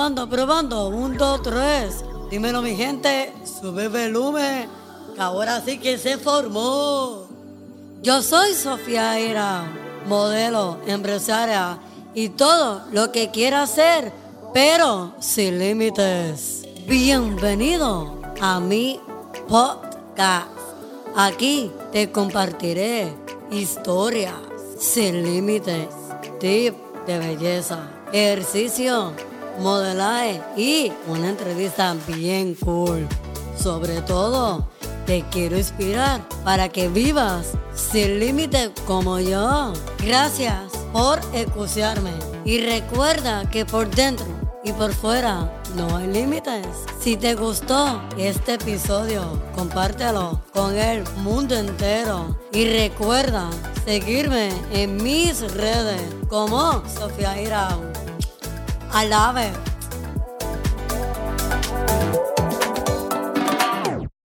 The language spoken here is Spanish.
probando, probando. Un, dos, tres. Dímelo, mi gente. Sube el volumen. Que ahora sí que se formó. Yo soy Sofía Ira, modelo, empresaria y todo lo que quiera hacer, pero sin límites. Bienvenido a mi podcast. Aquí te compartiré historias sin límites, tips de belleza, ejercicio, modelaje y una entrevista bien cool. Sobre todo, te quiero inspirar para que vivas sin límite como yo. Gracias por escucharme y recuerda que por dentro y por fuera no hay límites. Si te gustó este episodio, compártelo con el mundo entero y recuerda seguirme en mis redes como Sofía Irao. I love it.